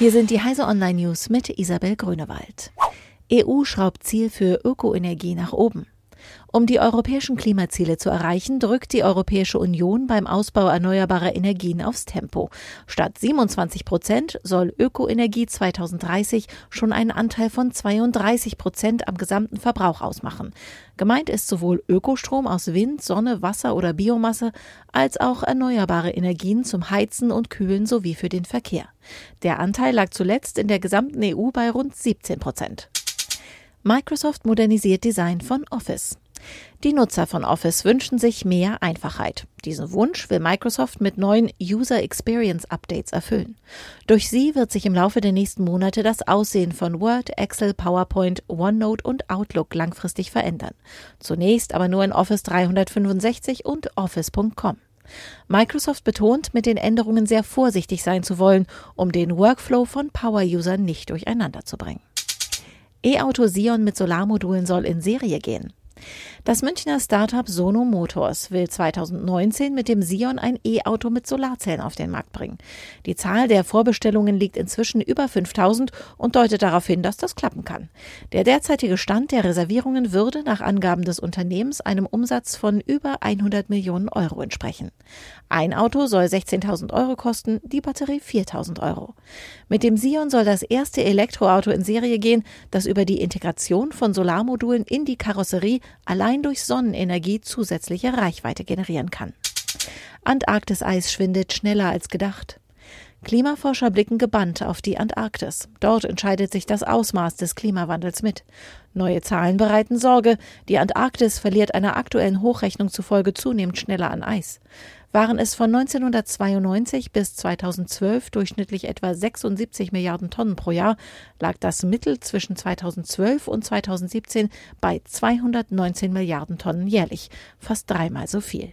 Hier sind die Heise Online News mit Isabel Grünewald. EU schraubt Ziel für Ökoenergie nach oben. Um die europäischen Klimaziele zu erreichen, drückt die Europäische Union beim Ausbau erneuerbarer Energien aufs Tempo. Statt 27 Prozent soll Ökoenergie 2030 schon einen Anteil von 32 Prozent am gesamten Verbrauch ausmachen. Gemeint ist sowohl Ökostrom aus Wind, Sonne, Wasser oder Biomasse als auch erneuerbare Energien zum Heizen und Kühlen sowie für den Verkehr. Der Anteil lag zuletzt in der gesamten EU bei rund 17 Prozent. Microsoft modernisiert Design von Office. Die Nutzer von Office wünschen sich mehr Einfachheit. Diesen Wunsch will Microsoft mit neuen User Experience Updates erfüllen. Durch sie wird sich im Laufe der nächsten Monate das Aussehen von Word, Excel, PowerPoint, OneNote und Outlook langfristig verändern. Zunächst aber nur in Office 365 und Office.com. Microsoft betont, mit den Änderungen sehr vorsichtig sein zu wollen, um den Workflow von Power-Usern nicht durcheinander zu bringen. E-Auto Sion mit Solarmodulen soll in Serie gehen. Das Münchner Startup Sono Motors will 2019 mit dem Sion ein E-Auto mit Solarzellen auf den Markt bringen. Die Zahl der Vorbestellungen liegt inzwischen über 5000 und deutet darauf hin, dass das klappen kann. Der derzeitige Stand der Reservierungen würde nach Angaben des Unternehmens einem Umsatz von über 100 Millionen Euro entsprechen. Ein Auto soll 16.000 Euro kosten, die Batterie 4.000 Euro. Mit dem Sion soll das erste Elektroauto in Serie gehen, das über die Integration von Solarmodulen in die Karosserie allein durch Sonnenenergie zusätzliche Reichweite generieren kann. Antarktiseis schwindet schneller als gedacht. Klimaforscher blicken gebannt auf die Antarktis. Dort entscheidet sich das Ausmaß des Klimawandels mit. Neue Zahlen bereiten Sorge. Die Antarktis verliert einer aktuellen Hochrechnung zufolge zunehmend schneller an Eis. Waren es von 1992 bis 2012 durchschnittlich etwa 76 Milliarden Tonnen pro Jahr, lag das Mittel zwischen 2012 und 2017 bei 219 Milliarden Tonnen jährlich, fast dreimal so viel.